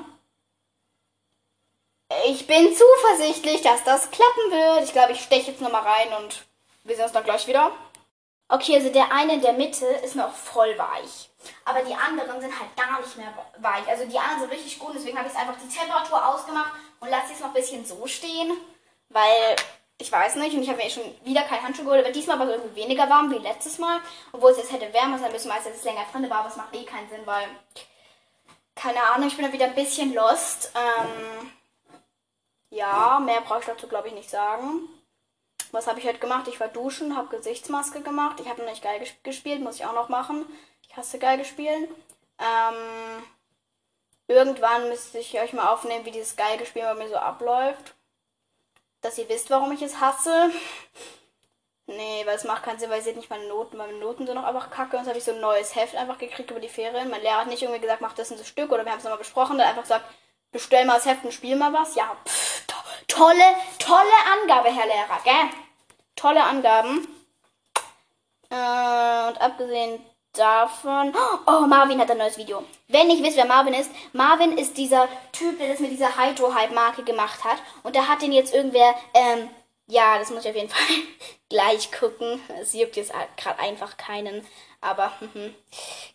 Ich bin zuversichtlich, dass das klappen wird. Ich glaube, ich steche jetzt nochmal rein und wir sehen uns dann gleich wieder. Okay, also der eine in der Mitte ist noch voll weich. Aber die anderen sind halt gar nicht mehr weich. Also die anderen sind richtig gut, deswegen habe ich einfach die Temperatur ausgemacht und lasse jetzt noch ein bisschen so stehen. Weil, ich weiß nicht, und ich habe mir schon wieder kein Handschuh geholt, aber diesmal war es irgendwie weniger warm wie letztes Mal. Obwohl es jetzt hätte wärmer sein müssen, weil es länger drin war, aber es macht eh keinen Sinn, weil, keine Ahnung, ich bin da wieder ein bisschen lost. Ähm, ja, mehr brauche ich dazu, glaube ich, nicht sagen. Was habe ich heute gemacht? Ich war duschen, habe Gesichtsmaske gemacht. Ich habe noch nicht geil gespielt, muss ich auch noch machen. Ich hasse geil spielen. Ähm, irgendwann müsste ich euch mal aufnehmen, wie dieses geil Spiel bei mir so abläuft. Dass ihr wisst, warum ich es hasse. Nee, weil es macht keinen Sinn, weil ihr seht nicht meine Noten. Meine Noten sind noch einfach kacke. Und jetzt habe ich so ein neues Heft einfach gekriegt über die Ferien. Mein Lehrer hat nicht irgendwie gesagt, mach das in so Stück. Oder wir haben es nochmal besprochen. Der hat einfach gesagt, bestell mal das Heft und spiel mal was. Ja, pff, tolle, tolle Angabe, Herr Lehrer, gell? Tolle Angaben. Äh, und abgesehen davon. Oh, Marvin hat ein neues Video. Wenn ich wisst, wer Marvin ist, Marvin ist dieser Typ, der das mit dieser Hydro-Hype-Marke gemacht hat. Und da hat den jetzt irgendwer, ähm, ja, das muss ich auf jeden (laughs) Fall gleich gucken. Es juckt jetzt gerade einfach keinen. Aber hm,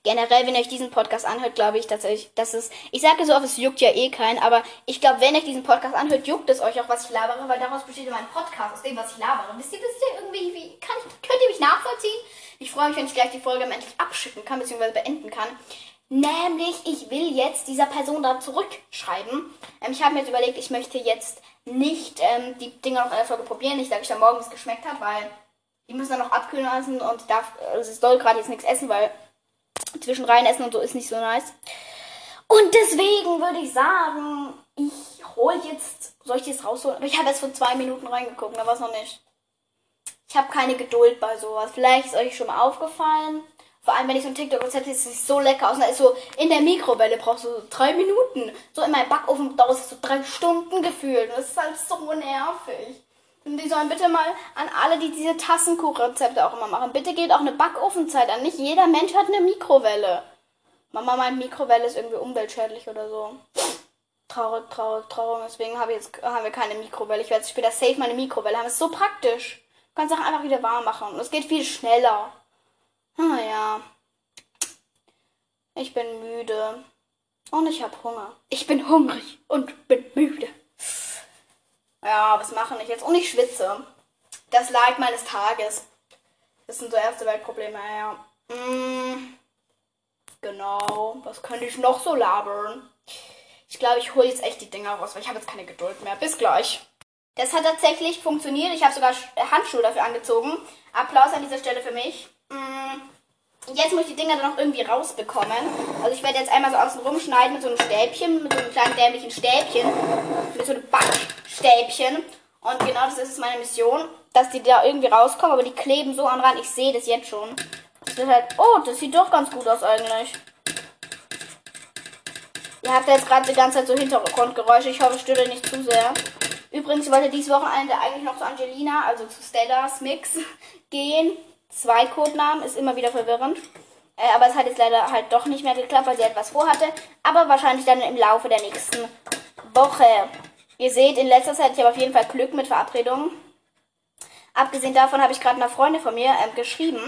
generell, wenn ihr euch diesen Podcast anhört, glaube ich tatsächlich, dass es. Ich sage so oft, es juckt ja eh keinen, aber ich glaube, wenn ihr diesen Podcast anhört, juckt es euch auch, was ich labere, weil daraus besteht mein Podcast, aus dem, was ich labere. Wisst ihr, wisst ihr irgendwie, wie kann ich, könnt ihr mich nachvollziehen? Ich freue mich, wenn ich gleich die Folge endlich abschicken kann, beziehungsweise beenden kann. Nämlich, ich will jetzt dieser Person da zurückschreiben. Ähm, ich habe mir jetzt überlegt, ich möchte jetzt nicht ähm, die Dinger noch in der Folge probieren. Nicht, dass ich dann morgen es geschmeckt hat, weil die müssen dann noch abkühlen lassen und darf, also es soll gerade jetzt nichts essen, weil zwischen rein essen und so ist nicht so nice. Und deswegen würde ich sagen, ich hole jetzt, soll ich das rausholen? Aber ich habe erst vor zwei Minuten reingeguckt, da war es noch nicht. Ich habe keine Geduld bei sowas. Vielleicht ist euch schon mal aufgefallen. Vor allem, wenn ich so ein TikTok-Rezept sieht es so lecker aus. Und ist so, in der Mikrowelle brauchst du so drei Minuten. So in meinem Backofen dauert es so drei Stunden gefühlt. Und das ist halt so nervig. Und die sollen bitte mal an alle, die diese Tassenkuchenrezepte auch immer machen, bitte geht auch eine Backofenzeit an. Nicht jeder Mensch hat eine Mikrowelle. Mama meint, Mikrowelle ist irgendwie umweltschädlich oder so. Traurig, traurig, traurig. Deswegen habe jetzt, haben wir keine Mikrowelle. Ich werde später safe meine Mikrowelle haben. Das ist so praktisch. Du kannst auch einfach wieder warm machen. Und es geht viel schneller. Naja. Ich bin müde. Und ich habe Hunger. Ich bin hungrig und bin müde. Ja, was mache ich jetzt? Und ich schwitze. Das Leid meines Tages. Das sind so erste Weltprobleme, ja. Mm, genau. Was könnte ich noch so labern? Ich glaube, ich hole jetzt echt die Dinger raus, weil ich habe jetzt keine Geduld mehr. Bis gleich. Das hat tatsächlich funktioniert. Ich habe sogar Handschuhe dafür angezogen. Applaus an dieser Stelle für mich. Mm, jetzt muss ich die Dinger dann noch irgendwie rausbekommen. Also ich werde jetzt einmal so außen rumschneiden mit so einem Stäbchen, mit so einem kleinen dämlichen Stäbchen. Mit so einem Backstäbchen. Und genau das ist meine Mission, dass die da irgendwie rauskommen, aber die kleben so an ran. Ich sehe das jetzt schon. Das wird halt. Oh, das sieht doch ganz gut aus eigentlich. Ihr habt jetzt gerade die ganze Zeit so Hintergrundgeräusche. Ich hoffe, es stört nicht zu sehr. Übrigens, ich wollte dieses Wochenende eigentlich noch zu Angelina, also zu Stellas Mix, (laughs) gehen. Zwei Codenamen, ist immer wieder verwirrend. Äh, aber es hat jetzt leider halt doch nicht mehr geklappt, weil sie etwas vorhatte. Aber wahrscheinlich dann im Laufe der nächsten Woche. Ihr seht, in letzter Zeit, ich habe auf jeden Fall Glück mit Verabredungen. Abgesehen davon habe ich gerade einer Freundin von mir ähm, geschrieben.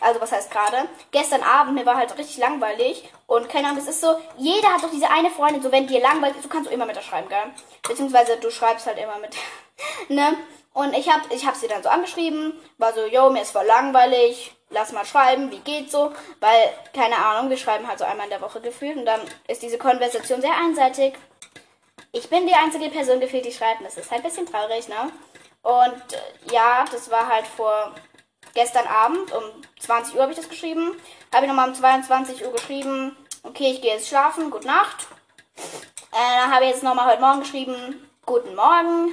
Also was heißt gerade? Gestern Abend, mir war halt richtig langweilig. Und keine Ahnung, es ist so, jeder hat doch diese eine Freundin, so wenn dir langweilig ist, du kannst auch immer mit der schreiben, gell? Beziehungsweise du schreibst halt immer mit. (laughs) ne? Und ich habe ich hab sie dann so angeschrieben, war so, yo, mir ist voll langweilig, lass mal schreiben, wie geht's so? Weil, keine Ahnung, wir schreiben halt so einmal in der Woche gefühlt und dann ist diese Konversation sehr einseitig. Ich bin die einzige Person gefühlt, die schreibt das ist halt ein bisschen traurig, ne? Und äh, ja, das war halt vor gestern Abend, um 20 Uhr habe ich das geschrieben. Habe ich nochmal um 22 Uhr geschrieben, okay, ich gehe jetzt schlafen, gute Nacht. Äh, dann habe ich jetzt nochmal heute Morgen geschrieben, guten Morgen.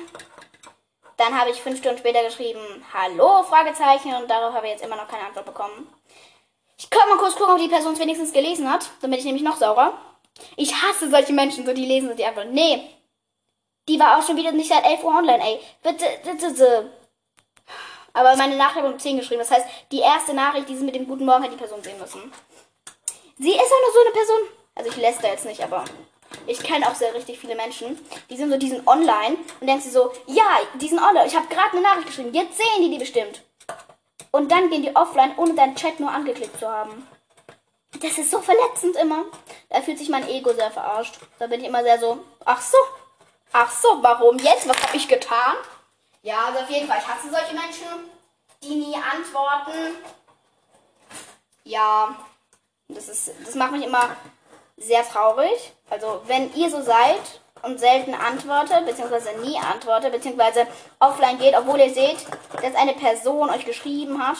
Dann habe ich fünf Stunden später geschrieben, hallo, Fragezeichen. Und darauf habe ich jetzt immer noch keine Antwort bekommen. Ich kann mal kurz gucken, ob die Person es wenigstens gelesen hat. Bin ich nämlich noch saurer. Ich hasse solche Menschen, so die lesen und die einfach, nee. Die war auch schon wieder nicht seit 11 Uhr online, ey. Bitte, bitte, bitte. Aber meine Nachricht wurde um 10 geschrieben. Das heißt, die erste Nachricht, die sie mit dem guten Morgen hat die Person sehen müssen. Sie ist auch nur so eine Person. Also ich lässt da jetzt nicht, aber ich kenne auch sehr richtig viele Menschen, die sind so, die sind online und denken sie so, ja, die sind online. Ich habe gerade eine Nachricht geschrieben. Jetzt sehen die die bestimmt. Und dann gehen die offline, ohne deinen Chat nur angeklickt zu haben. Das ist so verletzend immer. Da fühlt sich mein Ego sehr verarscht. Da bin ich immer sehr so, ach so, ach so, warum jetzt? Was habe ich getan? Ja, also auf jeden Fall, ich hasse solche Menschen, die nie antworten. Ja, das ist, das macht mich immer sehr traurig. Also, wenn ihr so seid und selten antwortet, beziehungsweise nie antwortet, beziehungsweise offline geht, obwohl ihr seht, dass eine Person euch geschrieben hat,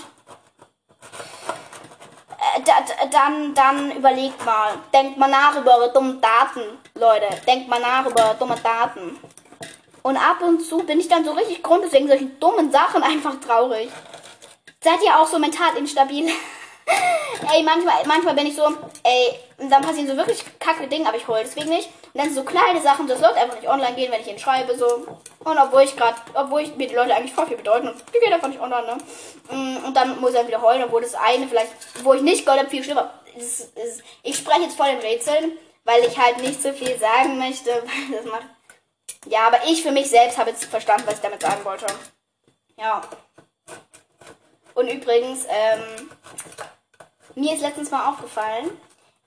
dann, dann überlegt mal. Denkt mal nach über eure dummen Daten, Leute. Denkt mal nach über dumme Daten. Und ab und zu bin ich dann so richtig grund wegen solchen dummen Sachen einfach traurig. Seid ihr auch so mental instabil? (laughs) ey, manchmal, manchmal bin ich so, ey, dann passieren so wirklich kacke Dinge, aber ich heule deswegen nicht. Und dann so kleine Sachen, das läuft einfach nicht online gehen, wenn ich ihn schreibe, so. Und obwohl ich gerade, obwohl ich mir die Leute eigentlich voll viel bedeuten, und die gehen einfach nicht online, ne? Mm, und dann muss dann wieder heulen, obwohl das eine vielleicht, wo ich nicht Gold habe, viel schlimmer. Ist, ist, ich spreche jetzt voll in Rätseln, weil ich halt nicht so viel sagen möchte, (laughs) weil das macht. Ja, aber ich für mich selbst habe jetzt verstanden, was ich damit sagen wollte. Ja. Und übrigens, ähm, mir ist letztens mal aufgefallen,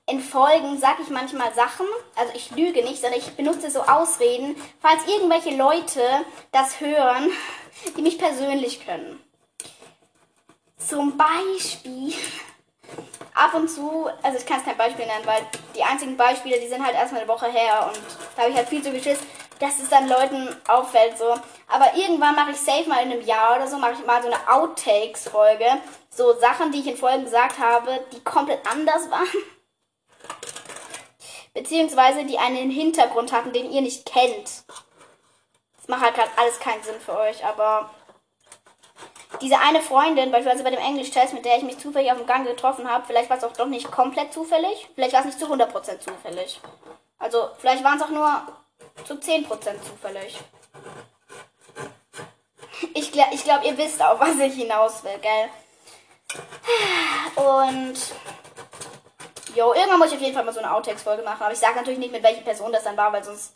in Folgen sage ich manchmal Sachen, also ich lüge nicht, sondern ich benutze so Ausreden, falls irgendwelche Leute das hören, die mich persönlich können. Zum Beispiel, ab und zu, also ich kann es kein Beispiel nennen, weil die einzigen Beispiele, die sind halt erstmal eine Woche her und da habe ich halt viel zu geschissen, dass es dann Leuten auffällt so. Aber irgendwann mache ich safe mal in einem Jahr oder so, mache ich mal so eine Outtakes-Folge. So Sachen, die ich in Folgen gesagt habe, die komplett anders (laughs) waren. Beziehungsweise die einen Hintergrund hatten, den ihr nicht kennt. Das macht halt gerade alles keinen Sinn für euch, aber diese eine Freundin, beispielsweise bei dem Englisch-Test, mit der ich mich zufällig auf dem Gang getroffen habe, vielleicht war es auch doch nicht komplett zufällig, vielleicht war es nicht zu 100% zufällig. Also, vielleicht waren es auch nur zu 10% zufällig. Ich, gl ich glaube, ihr wisst auch, was ich hinaus will, gell? Und. Jo, irgendwann muss ich auf jeden Fall mal so eine Outtakes-Folge machen. Aber ich sage natürlich nicht, mit welcher Person das dann war, weil sonst.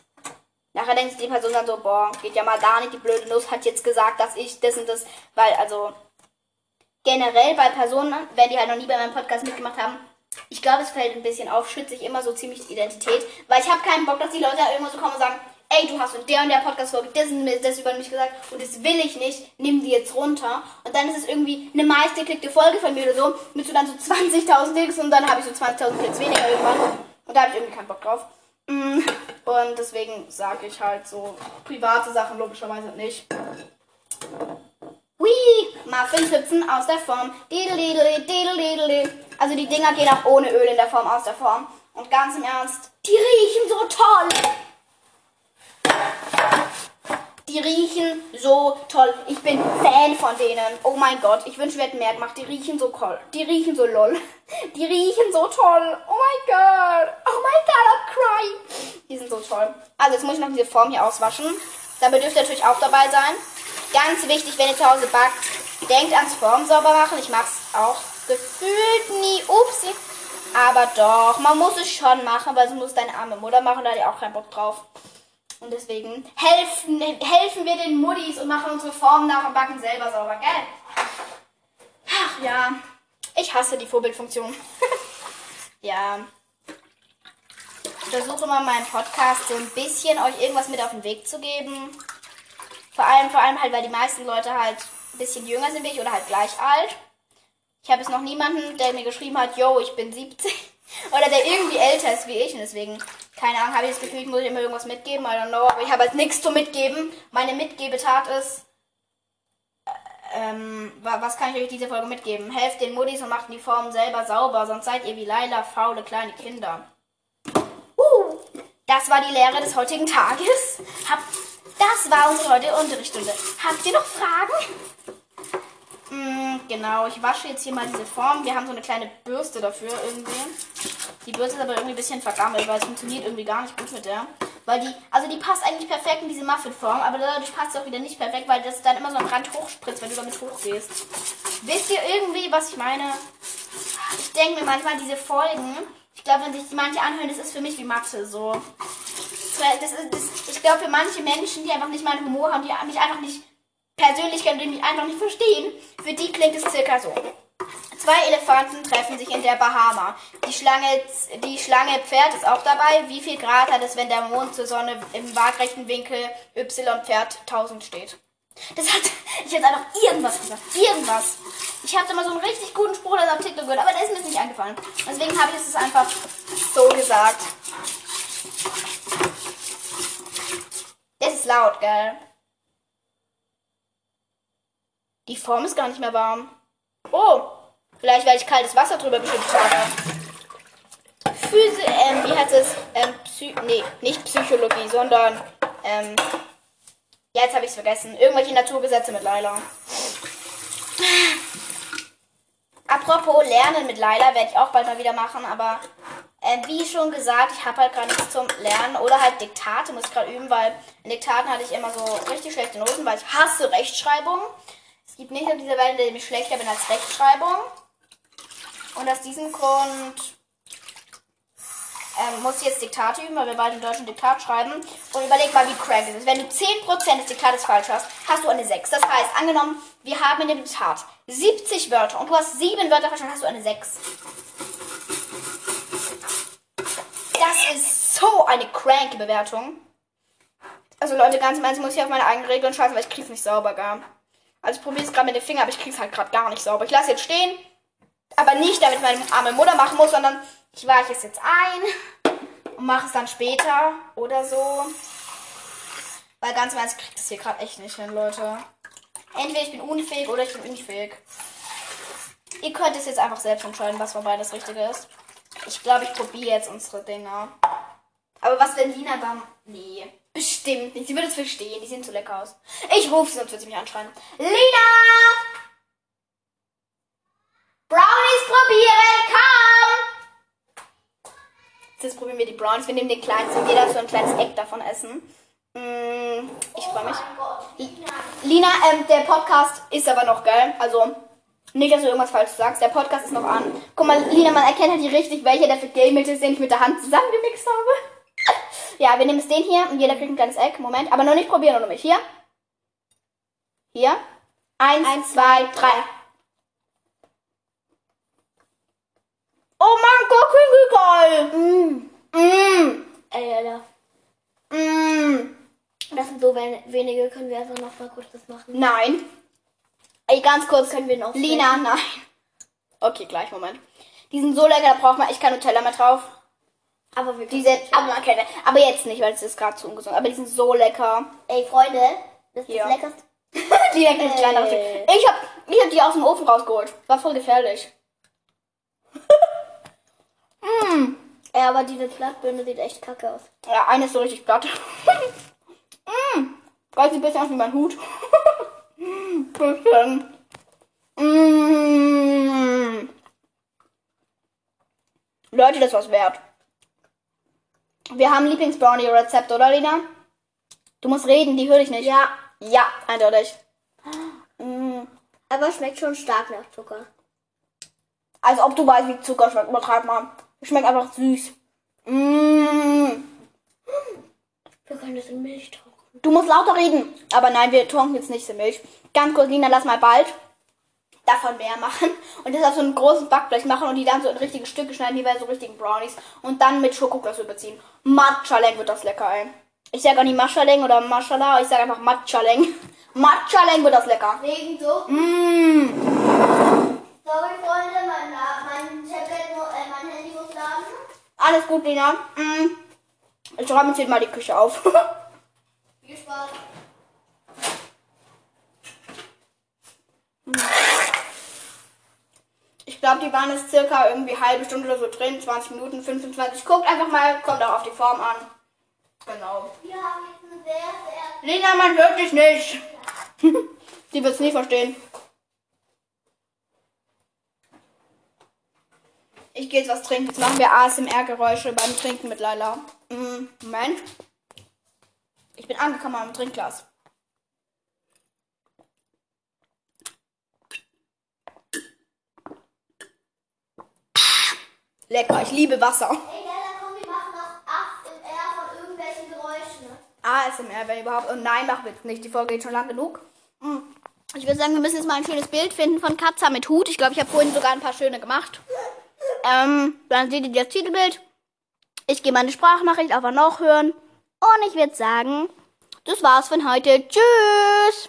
Nachher denkt die Person dann so, boah, geht ja mal gar nicht, die blöde Nuss hat jetzt gesagt, dass ich das und das. Weil, also. Generell bei Personen, wenn die halt noch nie bei meinem Podcast mitgemacht haben, ich glaube, es fällt ein bisschen auf, schütze ich immer so ziemlich die Identität, weil ich habe keinen Bock, dass die Leute irgendwo so kommen und sagen, ey, du hast in der und der Podcast-Folge das, das über mich gesagt und das will ich nicht, nimm die jetzt runter. Und dann ist es irgendwie eine meistgeklickte Folge von mir oder so, mit so dann so 20.000 Klicks und dann habe ich so 20.000 Klicks weniger irgendwann. Und da habe ich irgendwie keinen Bock drauf. Mm, und deswegen sage ich halt so private Sachen logischerweise nicht. Whee! Muffins hüpfen aus der Form. Also die Dinger gehen auch ohne Öl in der Form aus der Form. Und ganz im Ernst, die riechen so toll. Die riechen so toll. Ich bin Fan von denen. Oh mein Gott, ich wünsche, wir hätten mehr gemacht. Die riechen so toll. Die riechen so lol. (laughs) Die riechen so toll. Oh mein Gott. Oh mein Gott, I'm crying. Die sind so toll. Also jetzt muss ich noch diese Form hier auswaschen. Dabei dürft ihr natürlich auch dabei sein. Ganz wichtig, wenn ihr zu Hause backt, denkt ans Form sauber machen. Ich mache es auch gefühlt nie. Upsi. Aber doch, man muss es schon machen, weil sonst muss deine arme Mutter machen, da hat ihr auch keinen Bock drauf. Und deswegen helfen, helfen wir den Muddis und machen unsere Formen nach und backen selber sauber, gell? Ach ja, ich hasse die Vorbildfunktion. (laughs) ja. Ich versuche mal meinen Podcast so ein bisschen euch irgendwas mit auf den Weg zu geben. Vor allem, vor allem halt, weil die meisten Leute halt ein bisschen jünger sind wie ich oder halt gleich alt. Ich habe jetzt noch niemanden, der mir geschrieben hat, yo, ich bin 70. (laughs) Oder der irgendwie älter ist wie ich und deswegen, keine Ahnung, habe ich das Gefühl, ich muss immer irgendwas mitgeben, I don't know, aber ich habe halt nichts zu mitgeben. Meine Mitgebetat ist, ähm, was kann ich euch diese Folge mitgeben? Helft den Muddis und macht die Formen selber sauber, sonst seid ihr wie Laila faule kleine Kinder. Uh, das war die Lehre des heutigen Tages. Hab, das war unsere heutige Unterrichtsstunde. Habt ihr noch Fragen? Mm, genau, ich wasche jetzt hier mal diese Form. Wir haben so eine kleine Bürste dafür irgendwie. Die Bürste ist aber irgendwie ein bisschen vergammelt, weil es funktioniert irgendwie gar nicht gut mit der. Weil die, also die passt eigentlich perfekt in diese Muffinform, aber dadurch passt sie auch wieder nicht perfekt, weil das dann immer so am Rand hochspritzt, wenn du damit hochgehst. Wisst ihr irgendwie, was ich meine? Ich denke mir manchmal, diese Folgen, ich glaube, wenn sich die manche anhören, das ist für mich wie Mathe so. Das ist, das, ich glaube, für manche Menschen, die einfach nicht meinen Humor haben, die mich einfach nicht persönlich kennen, die mich einfach nicht verstehen, für die klingt es circa so. Zwei Elefanten treffen sich in der Bahama. Die Schlange, die Schlange Pferd ist auch dabei. Wie viel Grad hat es, wenn der Mond zur Sonne im waagrechten Winkel Y Pferd 1000 steht? Das hat, (laughs) ich hätte einfach irgendwas gesagt. Irgendwas. Ich habe da mal so einen richtig guten Spruch auf TikTok gehört, aber der ist mir nicht eingefallen. Deswegen habe ich es einfach so gesagt. Das ist laut, gell? Die Form ist gar nicht mehr warm. Oh, vielleicht weil ich kaltes Wasser drüber geschüttet habe. Physik, ähm, wie heißt es? Ähm, Psy nee, nicht Psychologie, sondern, ähm, ja, jetzt habe ich es vergessen. Irgendwelche Naturgesetze mit Laila. Apropos Lernen mit Laila werde ich auch bald mal wieder machen, aber äh, wie schon gesagt, ich habe halt gerade nichts zum Lernen oder halt Diktate muss ich gerade üben, weil in Diktaten hatte ich immer so richtig schlechte Noten, weil ich hasse Rechtschreibung. Es gibt nicht auf dieser Welt, in der ich schlechter bin als Rechtschreibung. Und aus diesem Grund ähm, muss ich jetzt Diktate üben, weil wir bald im deutschen Diktat schreiben. Und überleg mal, wie crack es ist. Wenn du 10% des Diktates falsch hast, hast du eine 6. Das heißt, angenommen, wir haben in dem Diktat 70 Wörter und du hast 7 Wörter falsch, dann hast du eine 6. Das ist so eine cranky Bewertung. Also Leute, ganz im Ernst muss ich auf meine eigenen Regeln scheißen, weil ich krieg's nicht sauber gar. Also ich probiere es gerade mit den Fingern, aber ich krieg's halt gerade gar nicht sauber. Ich lasse jetzt stehen, aber nicht, damit meine arme Mutter machen muss, sondern ich weiche es jetzt ein und mache es dann später oder so. Weil ganz im Ernst kriegt es hier gerade echt nicht hin, Leute. Entweder ich bin unfähig oder ich bin unfähig. Ihr könnt es jetzt einfach selbst entscheiden, was von beides Richtige ist. Ich glaube, ich probiere jetzt unsere Dinger. Aber was, wenn Lina dann... Nee, bestimmt nicht. Sie würde es verstehen. Die sehen zu lecker aus. Ich rufe sie, sonst wird sie mich anschreien. Lina! Brownies probieren, komm! Jetzt probieren wir die Brownies. Wir nehmen den kleinsten jeder so ein kleines Eck davon essen. Mm, ich freue mich. Lina, ähm, der Podcast ist aber noch geil. Also, nicht, dass du irgendwas falsch sagst. Der Podcast ist noch an. Guck mal, Lina, man erkennt halt hier richtig, welcher der für Gel-Mittel ist, den ich mit der Hand zusammengemixt habe. Ja, wir nehmen jetzt den hier und jeder kriegt ein kleines Eck. Moment, aber noch nicht probieren, nur mich. Hier. Hier. Eins, Eins zwei, drei. Oh mein Gott, wie geil! Mm. Mm. Ey, Alter. Mm. Das sind so wen wenige. Können wir einfach noch mal kurz das machen? Nein. Ey, ganz kurz. Können wir noch Lina, nein. Okay, gleich, Moment. Die sind so lecker, da braucht man echt kein Nutella mehr drauf. Aber wir Die sind, aber, okay, aber jetzt nicht, weil es ist gerade zu ungesund. Aber die sind so lecker. Ey, Freunde, das ist Ja. das leckerste. (laughs) Lina kriegt Ey. kleine Stück. Ich hab, ich hab die aus dem Ofen rausgeholt. War voll gefährlich. (laughs) mm. Ey, aber diese Plattbirne sieht echt kacke aus. Ja, eine ist so richtig platt. (laughs) mm. Geil, sieht ein bisschen aus wie mein Hut. bisschen. Mm. Leute, das war's wert. Wir haben Lieblings-Brownie-Rezept, oder, Lina? Du musst reden, die höre ich nicht. Ja, Ja, eindeutig. Mm. aber schmeckt schon stark nach Zucker. Als ob du weißt, wie Zucker schmeckt. Übertreib mal. Schmeckt einfach süß. Mm. Wir können das in Milch tauchen. Du musst lauter reden. Aber nein, wir tunken jetzt nicht in Milch. Ganz kurz, Lina, lass mal bald davon mehr machen. Und das auf so einem großen Backblech machen und die dann so in richtige Stücke schneiden, wie bei so richtigen Brownies. Und dann mit Schokoglas überziehen. Matchaleng wird das lecker, ey. Ich sag auch nicht Maschaleng oder Maschala, ich sag einfach Matchaleng. (laughs) Matchaleng wird das lecker. Wegen so. Mmh. Sorry, Freunde, mein, mein Tablet, äh, mein Handy muss laden. Alles gut, Lina. Mm. Ich räume jetzt hier mal die Küche auf. Viel Spaß. Ich (laughs) glaube, die waren jetzt circa irgendwie halbe Stunde oder so drin, 20 Minuten, 25. Guckt einfach mal, kommt auch auf die Form an. Genau. Eine sehr, sehr. Lina, man hört dich nicht. (laughs) die wird es nie verstehen. Ich gehe jetzt was trinken. Jetzt machen wir ASMR-Geräusche beim Trinken mit Laila. Mm, Moment. Ich bin angekommen am Trinkglas. Lecker, ich liebe Wasser. Ey, Lella, komm, wir machen noch ASMR von irgendwelchen Geräuschen. ne? ASMR, wenn überhaupt. Und nein, machen wir jetzt nicht. Die Folge geht schon lang genug. Mm. Ich würde sagen, wir müssen jetzt mal ein schönes Bild finden von Katza mit Hut. Ich glaube, ich habe vorhin sogar ein paar schöne gemacht. Ähm, dann seht ihr das Titelbild. Ich gehe meine Sprachnachricht einfach noch hören. Und ich würde sagen, das war's von heute. Tschüss!